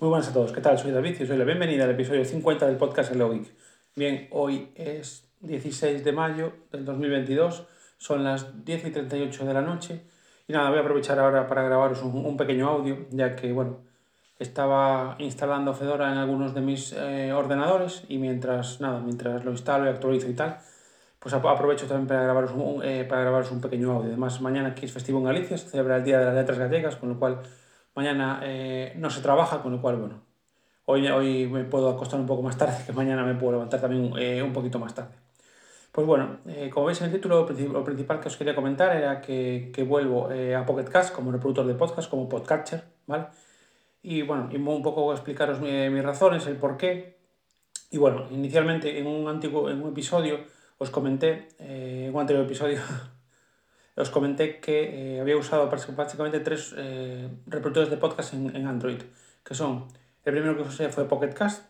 Muy buenas a todos, ¿qué tal? Soy David y os doy la bienvenida al episodio 50 del podcast Hello Geek. Bien, hoy es 16 de mayo del 2022, son las 10 y 38 de la noche y nada, voy a aprovechar ahora para grabaros un, pequeño audio, ya que, bueno, estaba instalando Fedora en algunos de mis eh, ordenadores y mientras, nada, mientras lo instalo y actualizo y tal, pues aprovecho también para grabaros un, eh, para grabaros un pequeño audio. Además, mañana aquí es festivo en Galicia, se celebra el Día de las Letras Gallegas, con lo cual Mañana eh, no se trabaja, con lo cual, bueno, hoy, hoy me puedo acostar un poco más tarde, que mañana me puedo levantar también eh, un poquito más tarde. Pues bueno, eh, como veis en el título, lo principal que os quería comentar era que, que vuelvo a Pocket Cast como reproductor de podcast, como podcatcher, ¿vale? Y bueno, y un poco explicaros mis razones, el por qué. Y bueno, inicialmente en un antiguo en un episodio os comenté, en un anterior episodio, os comenté que eh, había usado básicamente tres eh, reproductores de podcast en, Android, que son, el primero que usé fue Pocket Cast,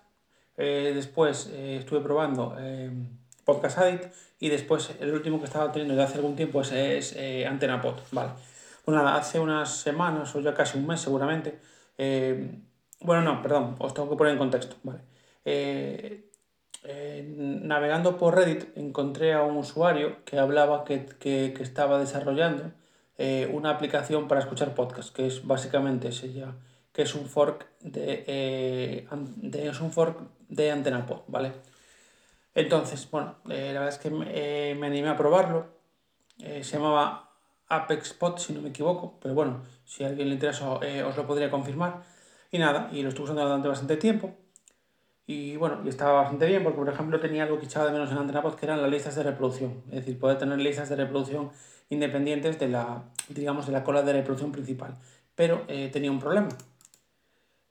eh, después estuve probando Podcast Addict y después el último que estaba teniendo desde hace algún tiempo es, es AntenaPod, ¿vale? Bueno, nada, hace unas semanas o ya casi un mes seguramente, bueno, no, perdón, os tengo que poner en contexto, ¿vale? Navegando por Reddit encontré a un usuario que hablaba que, que, estaba desarrollando eh, una aplicación para escuchar podcast, que es básicamente ella, que es un fork de, eh, de es un fork de AntenaPod, ¿vale? Entonces, bueno, eh, la verdad es que me, me animé a probarlo. se llamaba ApexPod, si no me equivoco, pero bueno, si a alguien le interesa os lo podría confirmar. Y nada, y lo estuve usando durante bastante tiempo. Y bueno, y estaba bastante bien porque, por ejemplo, tenía algo que echaba de menos en AntenaPod que eran las listas de reproducción. Es decir, poder tener listas de reproducción independientes de la, digamos, de la cola de reproducción principal. Pero eh, tenía un problema.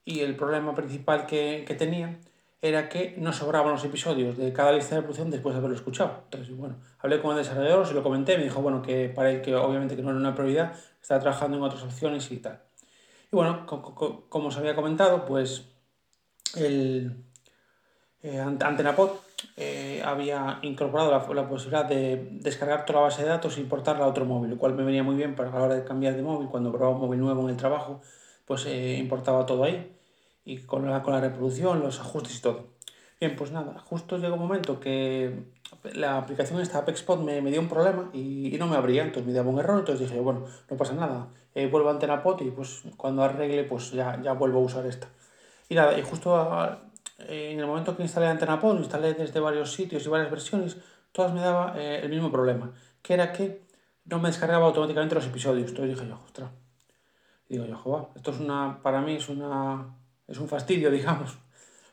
Y el problema principal que, que, tenía era que no sobraban los episodios de cada lista de reproducción después de haberlo escuchado. Entonces, bueno, hablé con el desarrollador, se lo comenté, me dijo, bueno, que para él que obviamente que no era una prioridad, estaba trabajando en otras opciones y tal. Y bueno, como os había comentado, pues el eh, Antenapod eh, había incorporado la, posibilidad de descargar toda la base de datos e importarla a otro móvil, lo cual me venía muy bien para la hora de cambiar de móvil, cuando probaba un móvil nuevo en el trabajo, pues eh, importaba todo ahí y con la, con la reproducción, los ajustes y todo. Bien, pues nada, justo llegó un momento que la aplicación esta ApexPod me, me dio un problema y, y, no me abría, entonces me daba un error, entonces dije, bueno, no pasa nada, vuelvo a AntenaPod y pues cuando arregle pues ya, ya vuelvo a usar esta. Y nada, y justo a, en el momento que instalé AntenaPod, lo instalé desde varios sitios y varias versiones, todas me daba eh, el mismo problema, que era que no me descargaba automáticamente los episodios. Entonces dije yo, ostras, digo yo, joder, esto es una, para mí es una, es un fastidio, digamos,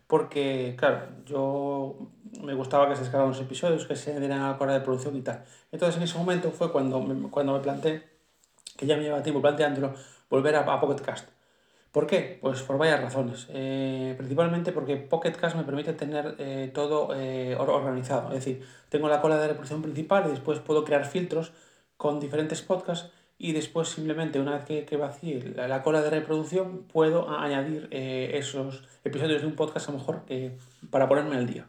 porque, claro, yo me gustaba que se descargaran los episodios, que se dieran a la hora de producción y tal. Entonces en ese momento fue cuando me, cuando me planteé, que ya me lleva tiempo planteándolo, volver a, a Pocket Cast ¿Por qué? Pues por varias razones. Eh, principalmente porque Pocket Cast me permite tener eh, todo eh, organizado. Es decir, tengo la cola de reproducción principal y después puedo crear filtros con diferentes podcasts y después simplemente una vez que, que vacíe la, cola de reproducción puedo añadir esos episodios de un podcast a lo mejor para ponerme al día.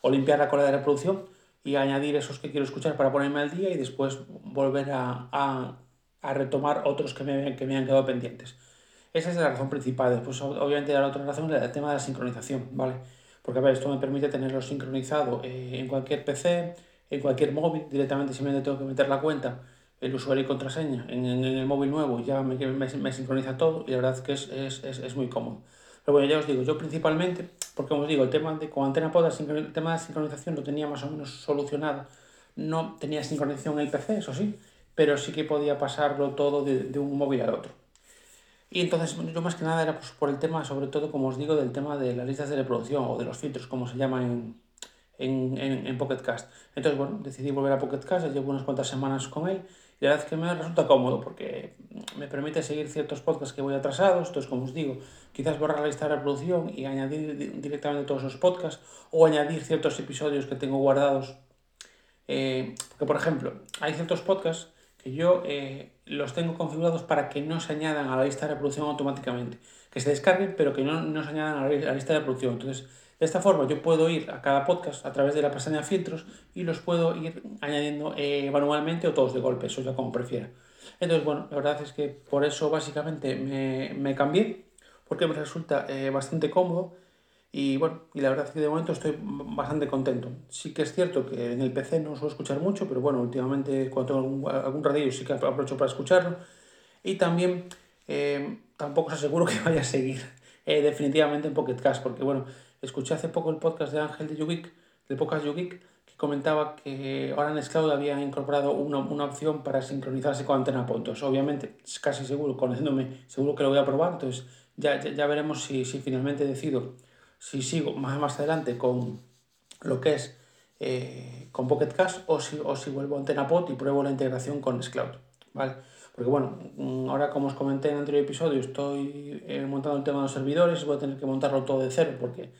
O limpiar la cola de reproducción y añadir esos que quiero escuchar para ponerme al día y después volver a, a, a retomar otros que me, que me han quedado pendientes. Esa es la razón principal. Después, obviamente, la otra razón es el tema de la sincronización, ¿vale? Porque, ver, esto me permite tenerlo sincronizado eh, en cualquier PC, en cualquier móvil, directamente simplemente tengo que meter la cuenta, el usuario y contraseña en, el móvil nuevo, ya me, sincroniza todo y la verdad es que es, muy cómodo. Pero bueno, ya os digo, yo principalmente, porque como os digo, el tema de con Antena Pod, el tema de sincronización lo tenía más o menos solucionado. No tenía sincronización en el PC, eso sí, pero sí que podía pasarlo todo de, de un móvil al otro. Y entonces yo más que nada era pues, por el tema, sobre todo, como os digo, del tema de las listas de reproducción o de los filtros, como se llama en, en, en, en Pocket Cast. Entonces, bueno, decidí volver a Pocket Cast, llevo unas cuantas semanas con él y la verdad es que me resulta cómodo porque me permite seguir ciertos podcasts que voy atrasados. Entonces, como os digo, quizás borrar la lista de reproducción y añadir directamente todos los podcasts o añadir ciertos episodios que tengo guardados. Eh, por ejemplo, hay ciertos podcasts que yo eh, los tengo configurados para que no se añadan a la lista de reproducción automáticamente, que se descarguen pero que no, no se añadan a la lista de reproducción. Entonces, de esta forma yo puedo ir a cada podcast a través de la pestaña filtros y los puedo ir añadiendo eh, manualmente o todos de golpe, eso ya como prefiera. Entonces, bueno, la verdad es que por eso básicamente me, me cambié, porque me resulta eh, bastante cómodo y bueno, y la verdad es que de momento estoy bastante contento. Sí que es cierto que en el PC no suelo escuchar mucho, pero bueno, últimamente cuando tengo algún, algún ratillo sí que aprovecho para escucharlo. Y también eh, tampoco os aseguro que vaya a seguir eh, definitivamente en Pocket Cast, porque bueno, escuché hace poco el podcast de Ángel de Yugik, del podcast Yugik, que comentaba que ahora en Scloud había incorporado una, una, opción para sincronizarse con Antena Puntos. Obviamente, es casi seguro, conociéndome, seguro que lo voy a probar, entonces ya, ya, ya veremos si, si finalmente decido si sigo más, más adelante con lo que es eh, con Pocket Cash o si, o si vuelvo a Antena Pod y pruebo la integración con Scloud. ¿vale? Porque bueno, mm, ahora como os comenté en el anterior episodio, estoy eh, montando el tema de los servidores, voy a tener que montarlo todo de cero porque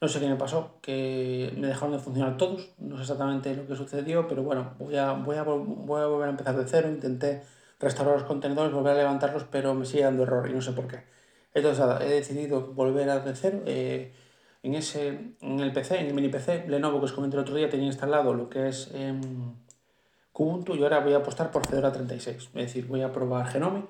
no sé qué me pasó, que me dejaron de funcionar todos, no sé exactamente lo que sucedió, pero bueno, voy a, voy a, voy a volver a empezar de cero, intenté restaurar los contenedores, volver a levantarlos, pero me sigue dando error y no sé por qué. Entonces, he decidido volver a cero. Eh, en, ese, en el PC, en el mini PC, Lenovo que os comenté el otro día, tenía instalado lo que es eh, Kubuntu y ahora voy a apostar por Fedora 36. Es decir, voy a probar Genome,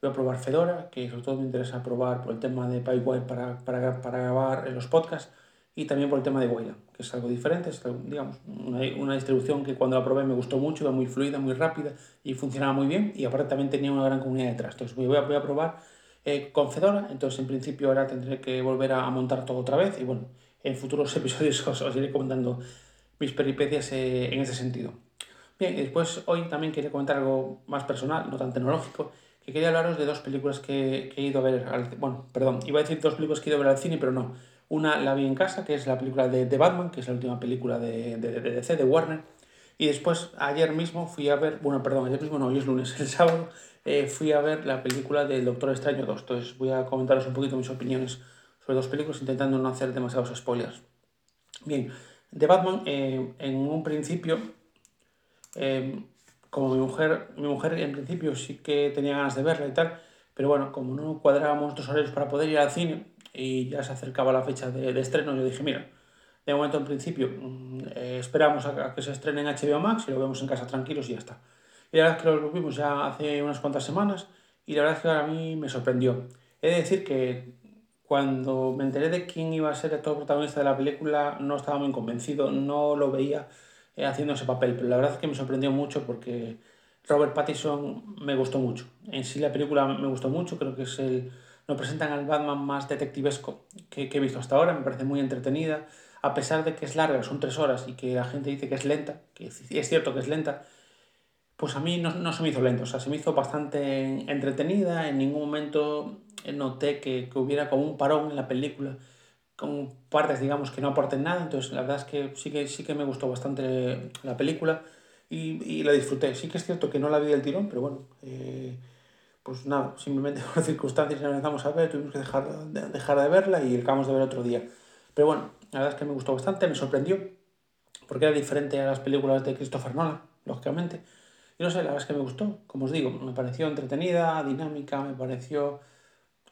voy a probar Fedora, que sobre todo me interesa probar por el tema de PyWire para, para, para grabar los podcasts y también por el tema de Wayland, que es algo diferente, es digamos, una, una, distribución que cuando la probé me gustó mucho, iba muy fluida, muy rápida y funcionaba muy bien y aparte también tenía una gran comunidad detrás. Entonces voy a, voy a probar eh, con Fedora, entonces en principio ahora tendré que volver a, montar todo otra vez y bueno, en futuros episodios os, os iré comentando mis peripecias eh, en ese sentido. Bien, y después hoy también quería comentar algo más personal, no tan tecnológico, que quería hablaros de dos películas que, que he ido a ver, al, bueno, perdón, iba a decir dos películas que he ido a ver al cine, pero no. Una la vi en casa, que es la película de, de Batman, que es la última película de, de, de DC, de Warner. Y después, ayer mismo fui a ver, bueno, perdón, ayer mismo no, hoy es lunes, el sábado, eh, fui a ver la película del Doctor Extraño 2. Entonces voy a comentaros un poquito mis opiniones sobre dos películas, intentando no hacer demasiados spoilers. Bien, de Batman, eh, en un principio, eh, como mi mujer, mi mujer en principio sí que tenía ganas de verla y tal, pero bueno, como no cuadrábamos dos horarios para poder ir al cine y ya se acercaba la fecha de, estreno, yo dije, mira, de momento en principio eh, esperamos a, a, que se estrene en HBO Max y lo vemos en casa tranquilos y ya está. Y la verdad es que lo vimos ya hace unas cuantas semanas y la verdad es que a mí me sorprendió. He de decir que cuando me enteré de quién iba a ser el todo protagonista de la película no estaba muy convencido, no lo veía eh, haciendo ese papel, pero la verdad es que me sorprendió mucho porque Robert Pattinson me gustó mucho. En sí la película me gustó mucho, creo que es el... Nos presentan al Batman más detectivesco que, que he visto hasta ahora, me parece muy entretenida, a pesar de que es larga, son tres horas y que la gente dice que es lenta, que es cierto que es lenta, pues a mí no, no, se me hizo lento, o sea, se me hizo bastante entretenida, en ningún momento noté que, que, hubiera como un parón en la película, con partes, digamos, que no aporten nada, entonces la verdad es que sí que, sí que me gustó bastante la película y, y la disfruté. Sí que es cierto que no la vi del tirón, pero bueno, eh, pues nada, simplemente por circunstancias la empezamos a ver, tuvimos que dejar de, dejar de verla y acabamos de ver otro día. Pero bueno, la verdad es que me gustó bastante, me sorprendió, porque era diferente a las películas de Christopher Nolan, lógicamente. Y no sé, la verdad es que me gustó, como os digo, me pareció entretenida, dinámica, me pareció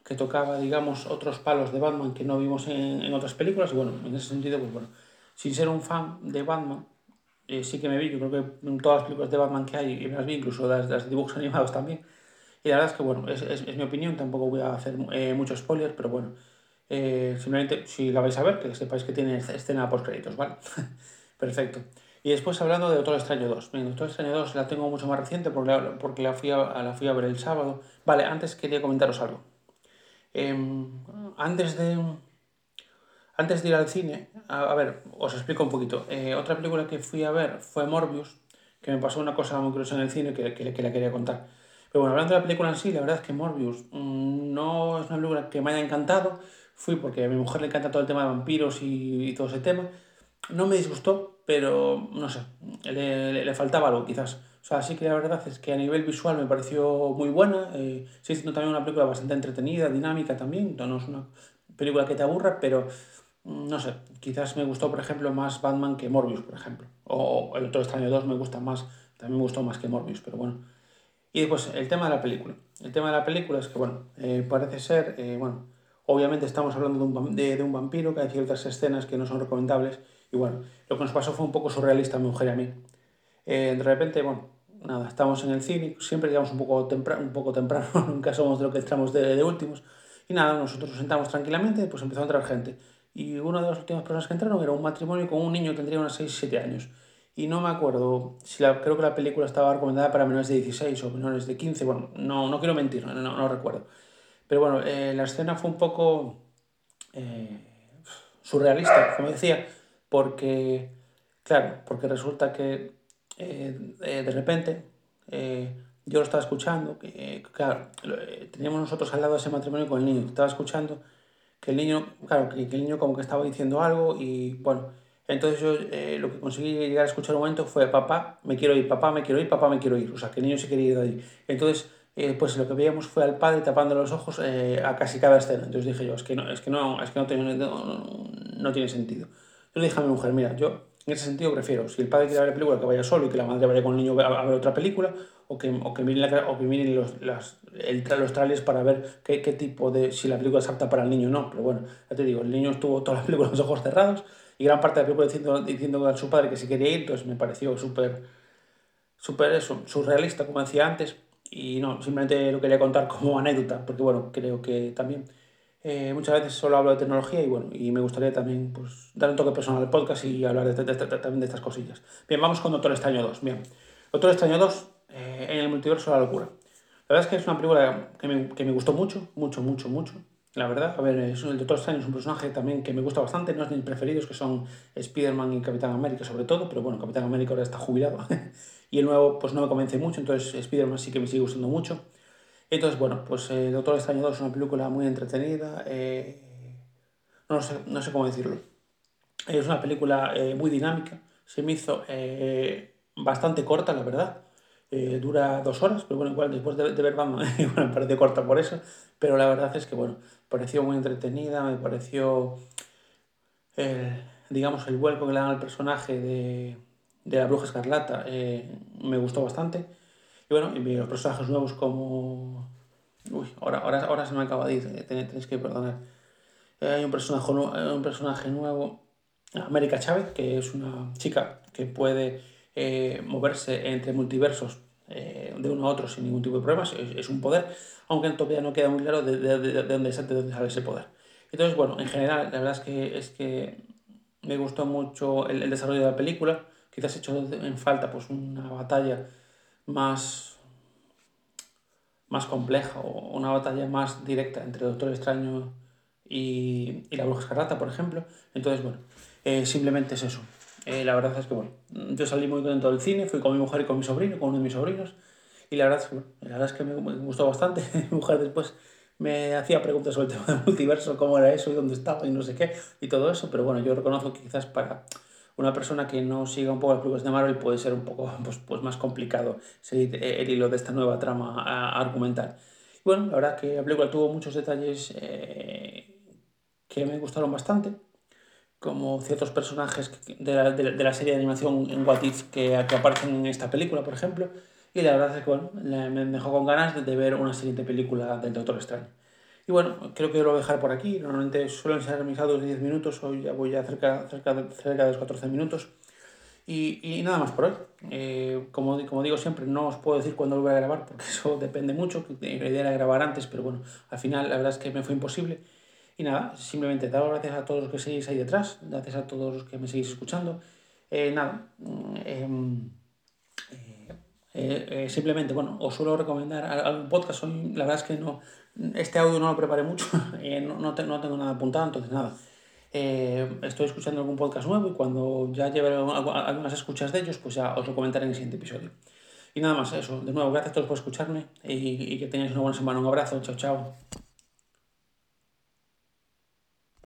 que tocaba, digamos, otros palos de Batman que no vimos en, en otras películas. Y bueno, en ese sentido, pues bueno, sin ser un fan de Batman, eh, sí que me vi, yo creo que en todas las películas de Batman que hay, y me las vi, incluso las, las dibujos animados también. Y la verdad es que, bueno, es, es, es mi opinión, tampoco voy a hacer eh, muchos spoilers, pero bueno, eh, simplemente si la vais a ver, que sepáis que tiene escena post créditos, ¿vale? Perfecto. Y después hablando de Doctor Extraño 2. Bien, Doctor Extraño 2 la tengo mucho más reciente porque la, porque la, fui, a, la fui a ver el sábado. Vale, antes quería comentaros algo. Eh, antes de... Antes de ir al cine, a, ver, os explico un poquito. Eh, otra película que fui a ver fue Morbius, que me pasó una cosa muy curiosa en el cine que, que, que la quería contar. Pero bueno, hablando de la película en sí, la verdad es que Morbius mmm, no es una película que me haya encantado. Fui porque a mi mujer le encanta todo el tema de vampiros y todo ese tema. No me disgustó, pero no sé, le, le, le, faltaba algo quizás. O sea, sí que la verdad es que a nivel visual me pareció muy buena, eh, siendo también una película bastante entretenida, dinámica también, no es una película que te aburra, pero mm, no sé, quizás me gustó, por ejemplo, más Batman que Morbius, por ejemplo. O El Otro Extraño 2 me gusta más, también me gustó más que Morbius, pero bueno. Y después, el tema de la película. El tema de la película es que, bueno, eh, parece ser, eh, bueno, obviamente estamos hablando de un, de, de un vampiro, que hay ciertas escenas que no son recomendables, y bueno, lo que nos pasó fue un poco surrealista a mi mujer y a mí. Eh, de repente, bueno, nada, estamos en el cine, siempre llegamos un poco temprano, un poco temprano nunca somos de lo que entramos de, de últimos. Y nada, nosotros nos sentamos tranquilamente, pues empezó a entrar gente. Y una de las últimas personas que entraron era un matrimonio con un niño que tendría unos 6-7 años. Y no me acuerdo, si la, creo que la película estaba recomendada para menores de 16 o menores de 15, bueno, no, no quiero mentir, no, no, recuerdo. Pero bueno, eh, la escena fue un poco eh, surrealista, como decía, porque, claro, porque resulta que eh, de repente yo lo estaba escuchando, que, claro, teníamos nosotros al lado ese matrimonio con el niño, estaba escuchando que el niño, claro, que, que el niño como que estaba diciendo algo y bueno, entonces yo eh, lo que conseguí llegar a escuchar un momento fue, papá, me quiero ir, papá, me quiero ir, papá, me quiero ir. O sea, que el niño se quería ir de ahí. Entonces, eh, pues lo que veíamos fue al padre tapando los ojos eh, a casi cada escena. Entonces dije yo, es que no, es que no, es que no, tiene, no, tiene sentido. Yo le dije a mi mujer, mira, yo en ese sentido prefiero, si el padre quiere ver la película, que vaya solo y que la madre vaya con el niño a, ver otra película, o que, o que miren, o que miren los, las, el, los trailers para ver qué, qué, tipo de, si la película es apta para el niño o no. Pero bueno, ya te digo, el niño estuvo toda la película con los ojos cerrados y gran parte de la película diciendo, diciendo a su padre que se quería ir, entonces me pareció súper, súper eso, surrealista, como decía antes, y no, simplemente lo quería contar como anécdota, porque bueno, creo que también eh, muchas veces solo hablo de tecnología y bueno, y me gustaría también pues, dar un toque personal al podcast y hablar de, también de estas cosillas. Bien, vamos con Doctor Extraño 2. Bien, Doctor Extraño 2 eh, en el multiverso de la locura. La verdad es que es una película que me, que me gustó mucho, mucho, mucho, mucho. La verdad, a ver, es, el Doctor Strange es un personaje también que me gusta bastante, no es de mis preferidos, que son Spider-Man y Capitán América sobre todo, pero bueno, Capitán América ahora está jubilado y el nuevo pues no me convence mucho, entonces Spider-Man sí que me sigue gustando mucho. Entonces, bueno, pues el Doctor Extraño 2 es una película muy entretenida, eh, no, sé, no sé cómo decirlo. Es una película eh, muy dinámica, se me hizo eh, bastante corta, la verdad. dura dos horas, pero bueno, igual después de, de ver Batman, bueno, me parece corta por eso, pero la verdad es que, bueno, pareció muy entretenida, me pareció, digamos, el vuelco que le dan al personaje de, de la bruja escarlata, eh, me gustó bastante. Y bueno, y los personajes nuevos como... Uy, ahora, ahora, ahora se me acaba de ir, eh, tenéis que perdonar. Eh, hay un personaje, un personaje nuevo, América Chávez, que es una chica que puede moverse entre multiversos de uno a otro sin ningún tipo de problemas, es, un poder aunque todavía no queda muy claro de, de, de, de dónde, sale ese poder. Entonces, bueno, en general, la verdad es que, es que me gustó mucho el, el desarrollo de la película. Quizás he hecho en falta pues, una batalla más, más compleja o una batalla más directa entre Doctor Extraño y, y la Bruja Escarlata, por ejemplo. Entonces, bueno, eh, simplemente es eso. Eh, la verdad es que, bueno, yo salí muy contento del cine, fui con mi mujer y con mi sobrino, con uno de mis sobrinos. Y la verdad es que, la verdad es que me, gustó bastante. Mi mujer después me hacía preguntas sobre el tema del multiverso, cómo era eso y dónde estaba y no sé qué y todo eso, pero bueno, yo reconozco que quizás para una persona que no siga un poco las películas de Marvel puede ser un poco pues, pues más complicado seguir el hilo de esta nueva trama argumental. Bueno, la verdad que la película tuvo muchos detalles eh, que me gustaron bastante, como ciertos personajes de la, de, la serie de animación en What If que, que aparecen en esta película, por ejemplo, y la verdad es que bueno, me dejó con ganas de, ver una siguiente película del Doctor Extraño. Y bueno, creo que lo voy a dejar por aquí. Normalmente suelen ser mis audios de 10 minutos, hoy ya voy a cerca, cerca, de, cerca de los 14 minutos. Y, y nada más por hoy. Eh, como, como digo siempre, no os puedo decir cuándo lo voy a grabar porque eso depende mucho. La idea era grabar antes, pero bueno, al final la verdad es que me fue imposible. Y nada, simplemente daros gracias a todos los que seguís ahí detrás, gracias a todos los que me seguís escuchando. Eh, nada, eh, eh, eh, simplemente, bueno, os suelo recomendar algún podcast. Hoy, la verdad es que no, este audio no lo preparé mucho, eh, no, no, tengo nada apuntado, entonces nada. estoy escuchando algún podcast nuevo y cuando ya lleve algunas escuchas de ellos, pues ya os lo comentaré en el siguiente episodio. Y nada más, eso. De nuevo, gracias a todos por escucharme y, y que tengáis una buena semana. Un abrazo, chao, chao.